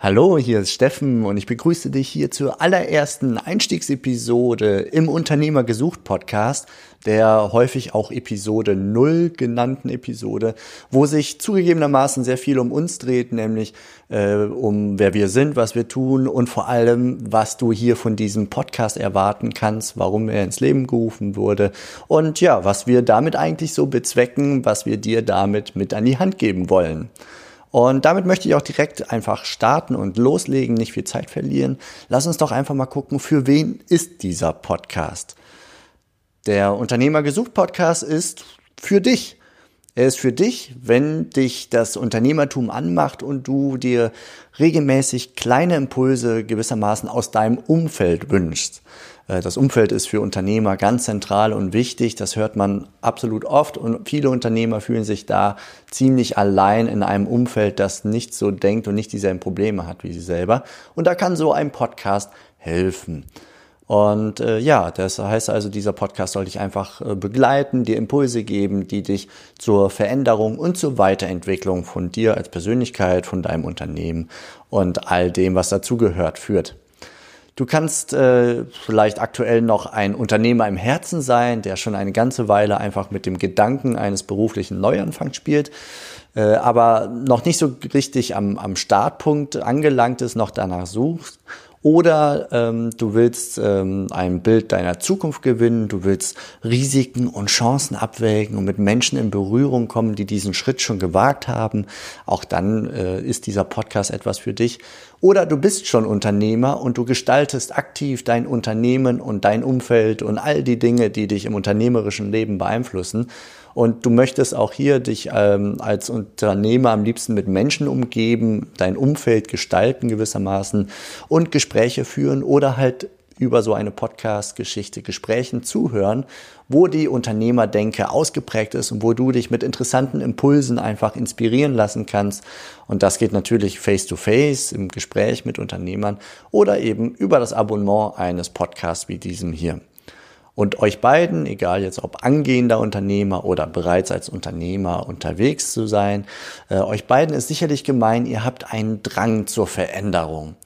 Hallo, hier ist Steffen und ich begrüße dich hier zur allerersten Einstiegsepisode im Unternehmer gesucht Podcast, der häufig auch Episode 0 genannten Episode, wo sich zugegebenermaßen sehr viel um uns dreht, nämlich äh, um wer wir sind, was wir tun und vor allem, was du hier von diesem Podcast erwarten kannst, warum er ins Leben gerufen wurde und ja, was wir damit eigentlich so bezwecken, was wir dir damit mit an die Hand geben wollen. Und damit möchte ich auch direkt einfach starten und loslegen, nicht viel Zeit verlieren. Lass uns doch einfach mal gucken, für wen ist dieser Podcast? Der Unternehmer gesucht Podcast ist für dich. Er ist für dich, wenn dich das Unternehmertum anmacht und du dir regelmäßig kleine Impulse gewissermaßen aus deinem Umfeld wünschst. Äh, das Umfeld ist für Unternehmer ganz zentral und wichtig. Das hört man absolut oft und viele Unternehmer fühlen sich da ziemlich allein in einem Umfeld, das nicht so denkt und nicht dieselben Probleme hat wie sie selber. Und da kann so ein Podcast helfen. Und äh, ja, das heißt also, dieser Podcast soll dich einfach äh, begleiten, dir Impulse geben, die dich zur Veränderung und zur Weiterentwicklung von dir als Persönlichkeit, von deinem Unternehmen und all dem, was dazugehört, führt. Du kannst äh, vielleicht aktuell noch ein Unternehmer im Herzen sein, der schon eine ganze Weile einfach mit dem Gedanken eines beruflichen Neuanfangs spielt, äh, aber noch nicht so richtig am, am Startpunkt angelangt ist, noch danach sucht oder ähm, du willst ähm, ein Bild deiner Zukunft gewinnen, du willst Risiken und Chancen abwägen und mit Menschen in Berührung kommen, die diesen Schritt schon gewagt haben. Auch dann äh, ist dieser Podcast etwas für dich. Oder du bist schon Unternehmer und du gestaltest aktiv dein Unternehmen und dein Umfeld und all die Dinge, die dich im unternehmerischen Leben beeinflussen. Und du möchtest auch hier dich ähm, als Unternehmer am liebsten mit Menschen umgeben, dein Umfeld gestalten gewissermaßen und Gespräche führen oder halt über so eine Podcast-Geschichte Gesprächen zuhören, wo die Unternehmerdenke ausgeprägt ist und wo du dich mit interessanten Impulsen einfach inspirieren lassen kannst. Und das geht natürlich face-to-face -face im Gespräch mit Unternehmern oder eben über das Abonnement eines Podcasts wie diesem hier. Und euch beiden, egal jetzt ob angehender Unternehmer oder bereits als Unternehmer unterwegs zu sein, äh, euch beiden ist sicherlich gemein, ihr habt einen Drang zur Veränderung.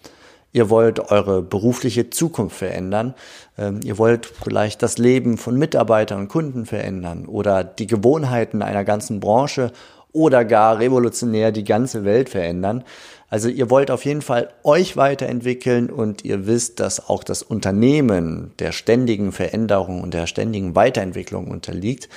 Ihr wollt eure berufliche Zukunft verändern. Ähm, ihr wollt vielleicht das Leben von Mitarbeitern und Kunden verändern oder die Gewohnheiten einer ganzen Branche oder gar revolutionär die ganze Welt verändern. Also ihr wollt auf jeden Fall euch weiterentwickeln und ihr wisst, dass auch das Unternehmen der ständigen Veränderung und der ständigen Weiterentwicklung unterliegt.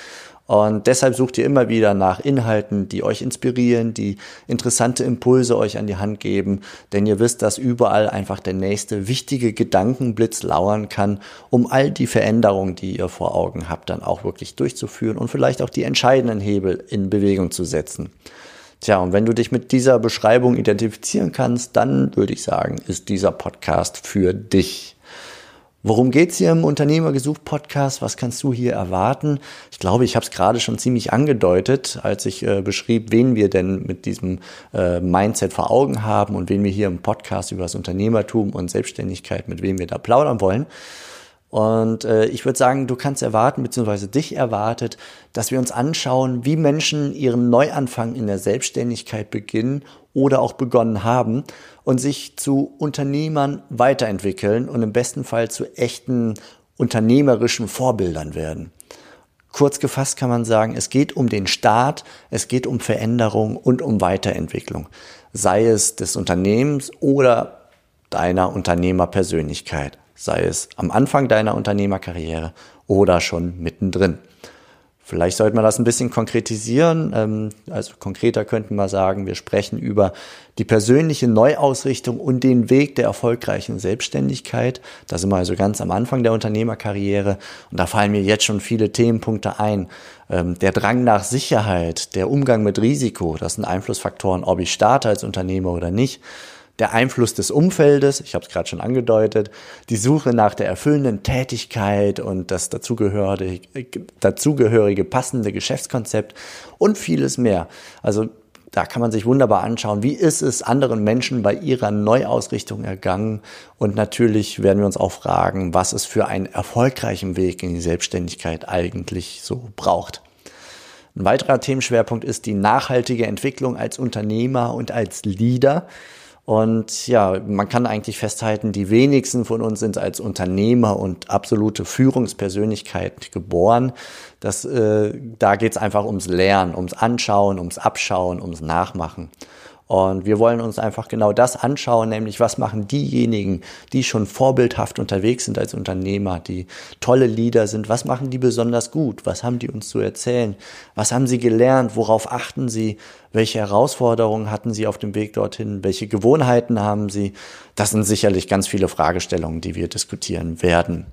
Und deshalb sucht ihr immer wieder nach Inhalten, die euch inspirieren, die interessante Impulse euch an die Hand geben, denn ihr wisst, dass überall einfach der nächste wichtige Gedankenblitz lauern kann, um all die Veränderungen, die ihr vor Augen habt, dann auch wirklich durchzuführen und vielleicht auch die entscheidenden Hebel in Bewegung zu setzen. Tja, und wenn du dich mit dieser Beschreibung identifizieren kannst, dann würde ich sagen, ist dieser Podcast für dich. Worum geht's hier im Unternehmergesucht Podcast? Was kannst du hier erwarten? Ich glaube, ich habe es gerade schon ziemlich angedeutet, als ich äh, beschrieb, wen wir denn mit diesem äh, Mindset vor Augen haben und wen wir hier im Podcast über das Unternehmertum und Selbstständigkeit, mit wem wir da plaudern wollen. Und äh, ich würde sagen, du kannst erwarten, beziehungsweise dich erwartet, dass wir uns anschauen, wie Menschen ihren Neuanfang in der Selbstständigkeit beginnen oder auch begonnen haben und sich zu Unternehmern weiterentwickeln und im besten Fall zu echten unternehmerischen Vorbildern werden. Kurz gefasst kann man sagen, es geht um den Start, es geht um Veränderung und um Weiterentwicklung, sei es des Unternehmens oder deiner Unternehmerpersönlichkeit sei es am Anfang deiner Unternehmerkarriere oder schon mittendrin. Vielleicht sollte man das ein bisschen konkretisieren. Ähm, also konkreter könnten wir sagen, wir sprechen über die persönliche Neuausrichtung und den Weg der erfolgreichen Selbstständigkeit. Da sind wir also ganz am Anfang der Unternehmerkarriere und da fallen mir jetzt schon viele Themenpunkte ein. Ähm, der Drang nach Sicherheit, der Umgang mit Risiko, das sind Einflussfaktoren, ob ich starte als Unternehmer oder nicht der Einfluss des Umfeldes, ich habe es gerade schon angedeutet, die Suche nach der erfüllenden Tätigkeit und das dazugehörige, dazugehörige passende Geschäftskonzept und vieles mehr. Also da kann man sich wunderbar anschauen, wie ist es anderen Menschen bei ihrer Neuausrichtung ergangen. Und natürlich werden wir uns auch fragen, was es für einen erfolgreichen Weg in die Selbstständigkeit eigentlich so braucht. Ein weiterer Themenschwerpunkt ist die nachhaltige Entwicklung als Unternehmer und als Leader. Und ja, man kann eigentlich festhalten, die wenigsten von uns sind als Unternehmer und absolute Führungspersönlichkeit geboren. Das, äh, da geht's einfach ums Lernen, ums Anschauen, ums Abschauen, ums Nachmachen. Und wir wollen uns einfach genau das anschauen, nämlich was machen diejenigen, die schon vorbildhaft unterwegs sind als Unternehmer, die tolle Leader sind, was machen die besonders gut, was haben die uns zu erzählen, was haben sie gelernt, worauf achten sie, welche Herausforderungen hatten sie auf dem Weg dorthin, welche Gewohnheiten haben sie. Das sind sicherlich ganz viele Fragestellungen, die wir diskutieren werden.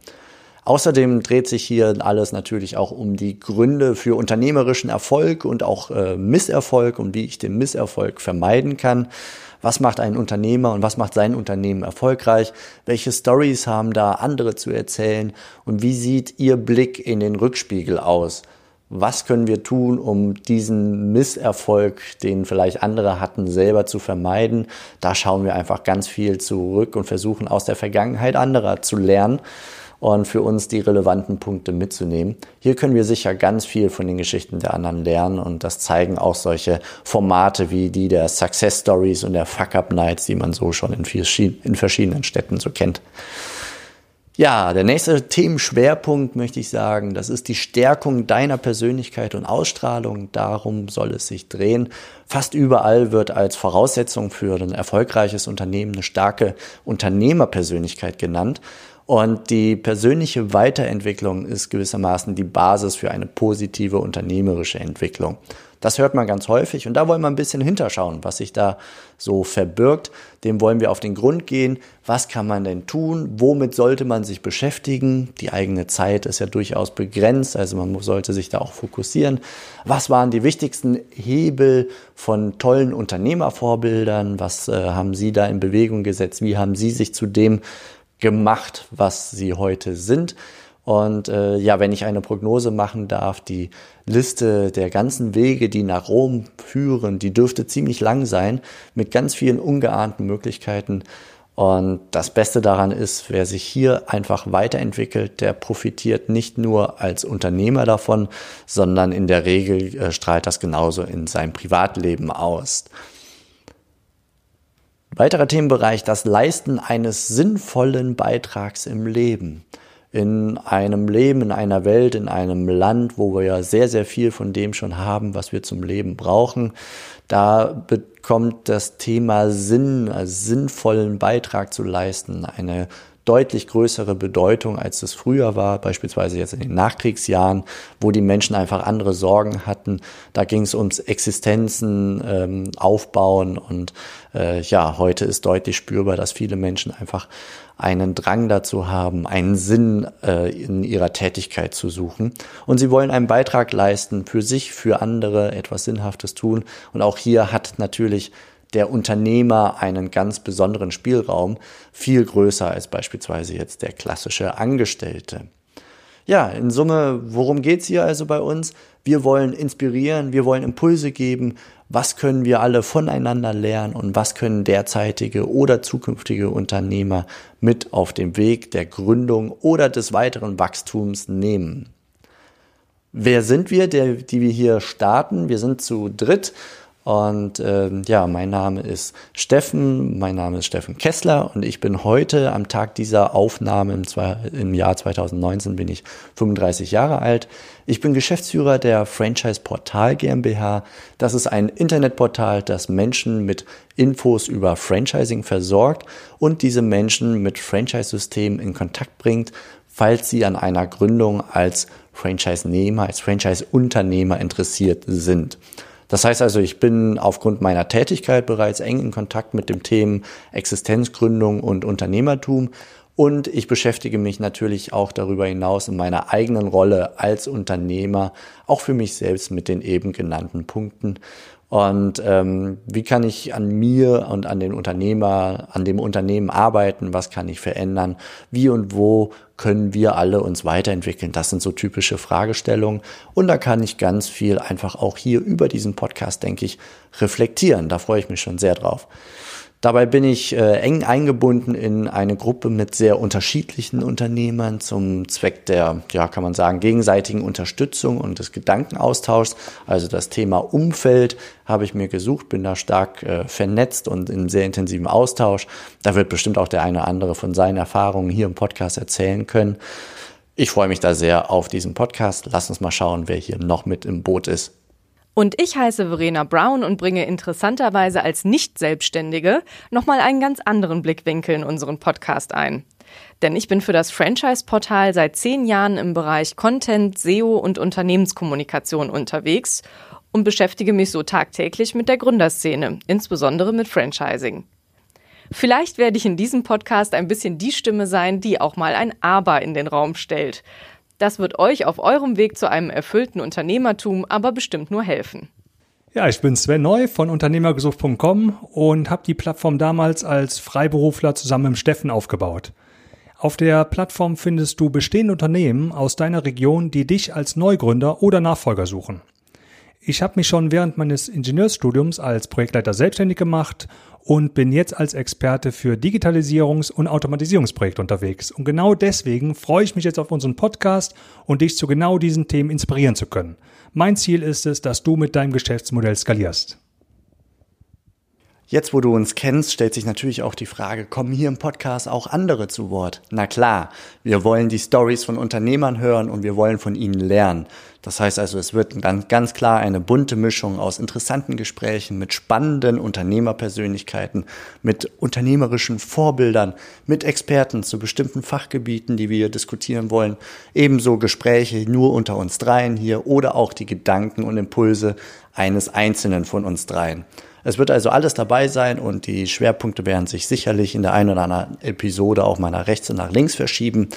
Außerdem dreht sich hier alles natürlich auch um die Gründe für unternehmerischen Erfolg und auch äh, Misserfolg und wie ich den Misserfolg vermeiden kann. Was macht ein Unternehmer und was macht sein Unternehmen erfolgreich? Welche Stories haben da andere zu erzählen? Und wie sieht Ihr Blick in den Rückspiegel aus? Was können wir tun, um diesen Misserfolg, den vielleicht andere hatten, selber zu vermeiden? Da schauen wir einfach ganz viel zurück und versuchen aus der Vergangenheit anderer zu lernen und für uns die relevanten Punkte mitzunehmen. Hier können wir sicher ganz viel von den Geschichten der anderen lernen und das zeigen auch solche Formate wie die der Success Stories und der Fuck Up Nights, die man so schon in, in verschiedenen Städten so kennt. Ja, der nächste Themenschwerpunkt möchte ich sagen, das ist die Stärkung deiner Persönlichkeit und Ausstrahlung. Darum soll es sich drehen. Fast überall wird als Voraussetzung für ein erfolgreiches Unternehmen eine starke Unternehmerpersönlichkeit genannt. Und die persönliche Weiterentwicklung ist gewissermaßen die Basis für eine positive unternehmerische Entwicklung. Das hört man ganz häufig und da wollen wir ein bisschen hinterschauen, was sich da so verbirgt. Dem wollen wir auf den Grund gehen. Was kann man denn tun? Womit sollte man sich beschäftigen? Die eigene Zeit ist ja durchaus begrenzt, also man sollte sich da auch fokussieren. Was waren die wichtigsten Hebel von tollen Unternehmervorbildern? Was äh, haben Sie da in Bewegung gesetzt? Wie haben Sie sich zu dem gemacht, was sie heute sind. Und äh, ja, wenn ich eine Prognose machen darf, die Liste der ganzen Wege, die nach Rom führen, die dürfte ziemlich lang sein, mit ganz vielen ungeahnten Möglichkeiten. Und das Beste daran ist, wer sich hier einfach weiterentwickelt, der profitiert nicht nur als Unternehmer davon, sondern in der Regel äh, strahlt das genauso in seinem Privatleben aus. Weiterer Themenbereich, das Leisten eines sinnvollen Beitrags im Leben. In einem Leben, in einer Welt, in einem Land, wo wir ja sehr, sehr viel von dem schon haben, was wir zum Leben brauchen, da bekommt das Thema Sinn, also sinnvollen Beitrag zu leisten, eine deutlich größere Bedeutung, als es früher war, beispielsweise jetzt in den Nachkriegsjahren, wo die Menschen einfach andere Sorgen hatten. Da ging es ums Existenzen ähm, aufbauen und äh, ja, heute ist deutlich spürbar, dass viele Menschen einfach einen Drang dazu haben, einen Sinn äh, in ihrer Tätigkeit zu suchen. Und sie wollen einen Beitrag leisten, für sich, für andere etwas Sinnhaftes tun. Und auch hier hat natürlich der Unternehmer einen ganz besonderen Spielraum, viel größer als beispielsweise jetzt der klassische Angestellte. Ja, in Summe, worum geht's hier also bei uns? Wir wollen inspirieren, wir wollen Impulse geben, was können wir alle voneinander lernen und was können derzeitige oder zukünftige Unternehmer mit auf dem Weg der Gründung oder des weiteren Wachstums nehmen. Wer sind wir, der, die wir hier starten? Wir sind zu dritt und ähm, ja, mein Name ist Steffen, mein Name ist Steffen Kessler und ich bin heute am Tag dieser Aufnahme im, im Jahr 2019 bin ich 35 Jahre alt. Ich bin Geschäftsführer der Franchise Portal GmbH. Das ist ein Internetportal, das Menschen mit Infos über Franchising versorgt und diese Menschen mit Franchise-Systemen in Kontakt bringt, falls sie an einer Gründung als Franchise-Nehmer, als Franchise-Unternehmer interessiert sind. Das heißt also, ich bin aufgrund meiner Tätigkeit bereits eng in Kontakt mit dem Themen Existenzgründung und Unternehmertum und ich beschäftige mich natürlich auch darüber hinaus in meiner eigenen Rolle als Unternehmer, auch für mich selbst mit den eben genannten Punkten. Und ähm, wie kann ich an mir und an den Unternehmer, an dem Unternehmen arbeiten? Was kann ich verändern? Wie und wo können wir alle uns weiterentwickeln? Das sind so typische Fragestellungen. Und da kann ich ganz viel einfach auch hier über diesen Podcast, denke ich, reflektieren. Da freue ich mich schon sehr drauf. Dabei bin ich äh, eng eingebunden in eine Gruppe mit sehr unterschiedlichen Unternehmern zum Zweck der, ja, kann man sagen, gegenseitigen Unterstützung und des Gedankenaustauschs. Also das Thema Umfeld habe ich mir gesucht, bin da stark äh, vernetzt und in sehr intensivem Austausch. Da wird bestimmt auch der eine oder andere von seinen Erfahrungen hier im Podcast erzählen können. Ich freue mich da sehr auf diesen Podcast. Lass uns mal schauen, wer hier noch mit im Boot ist. Und ich heiße Verena Brown und bringe interessanterweise als Nicht-Selbstständige nochmal einen ganz anderen Blickwinkel in unseren Podcast ein. Denn ich bin für das Franchise-Portal seit zehn Jahren im Bereich Content, SEO und Unternehmenskommunikation unterwegs und beschäftige mich so tagtäglich mit der Gründerszene, insbesondere mit Franchising. Vielleicht werde ich in diesem Podcast ein bisschen die Stimme sein, die auch mal ein Aber in den Raum stellt. Das wird euch auf eurem Weg zu einem erfüllten Unternehmertum aber bestimmt nur helfen. Ja, ich bin Sven Neu von Unternehmergesucht.com und habe die Plattform damals als Freiberufler zusammen mit Steffen aufgebaut. Auf der Plattform findest du bestehende Unternehmen aus deiner Region, die dich als Neugründer oder Nachfolger suchen. Ich habe mich schon während meines Ingenieursstudiums als Projektleiter selbstständig gemacht und bin jetzt als Experte für Digitalisierungs- und Automatisierungsprojekte unterwegs. Und genau deswegen freue ich mich jetzt auf unseren Podcast und dich zu genau diesen Themen inspirieren zu können. Mein Ziel ist es, dass du mit deinem Geschäftsmodell skalierst. Jetzt, wo du uns kennst, stellt sich natürlich auch die Frage, kommen hier im Podcast auch andere zu Wort? Na klar, wir wollen die Stories von Unternehmern hören und wir wollen von ihnen lernen. Das heißt also, es wird dann ganz klar eine bunte Mischung aus interessanten Gesprächen mit spannenden Unternehmerpersönlichkeiten, mit unternehmerischen Vorbildern, mit Experten zu bestimmten Fachgebieten, die wir diskutieren wollen. Ebenso Gespräche nur unter uns dreien hier oder auch die Gedanken und Impulse eines Einzelnen von uns dreien. Es wird also alles dabei sein und die Schwerpunkte werden sich sicherlich in der einen oder anderen Episode auch mal nach rechts und nach links verschieben.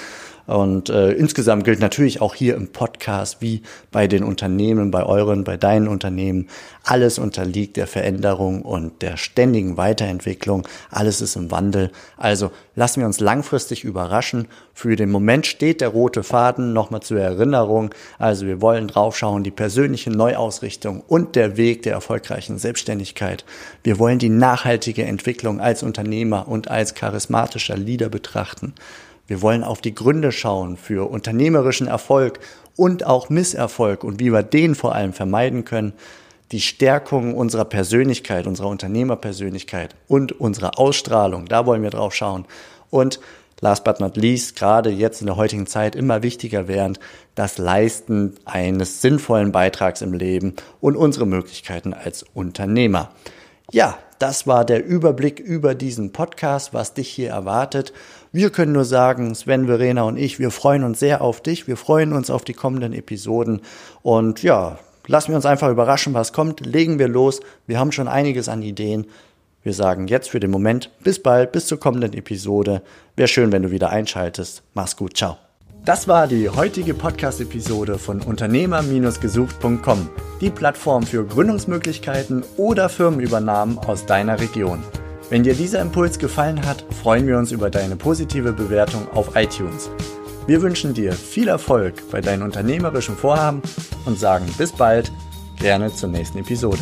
Und äh, insgesamt gilt natürlich auch hier im Podcast wie bei den Unternehmen, bei euren, bei deinen Unternehmen, alles unterliegt der Veränderung und der ständigen Weiterentwicklung. Alles ist im Wandel. Also lassen wir uns langfristig überraschen. Für den Moment steht der rote Faden nochmal zur Erinnerung. Also wir wollen draufschauen, die persönliche Neuausrichtung und der Weg der erfolgreichen Selbstständigkeit. Wir wollen die nachhaltige Entwicklung als Unternehmer und als charismatischer Leader betrachten. Wir wollen auf die Gründe schauen für unternehmerischen Erfolg und auch Misserfolg und wie wir den vor allem vermeiden können. Die Stärkung unserer Persönlichkeit, unserer Unternehmerpersönlichkeit und unserer Ausstrahlung, da wollen wir drauf schauen. Und last but not least, gerade jetzt in der heutigen Zeit immer wichtiger während das Leisten eines sinnvollen Beitrags im Leben und unsere Möglichkeiten als Unternehmer. Ja, das war der Überblick über diesen Podcast, was dich hier erwartet. Wir können nur sagen, Sven, Verena und ich, wir freuen uns sehr auf dich. Wir freuen uns auf die kommenden Episoden. Und ja, lassen wir uns einfach überraschen, was kommt. Legen wir los. Wir haben schon einiges an Ideen. Wir sagen jetzt für den Moment bis bald, bis zur kommenden Episode. Wäre schön, wenn du wieder einschaltest. Mach's gut. Ciao. Das war die heutige Podcast-Episode von Unternehmer-gesucht.com, die Plattform für Gründungsmöglichkeiten oder Firmenübernahmen aus deiner Region. Wenn dir dieser Impuls gefallen hat, freuen wir uns über deine positive Bewertung auf iTunes. Wir wünschen dir viel Erfolg bei deinen unternehmerischen Vorhaben und sagen bis bald, gerne zur nächsten Episode.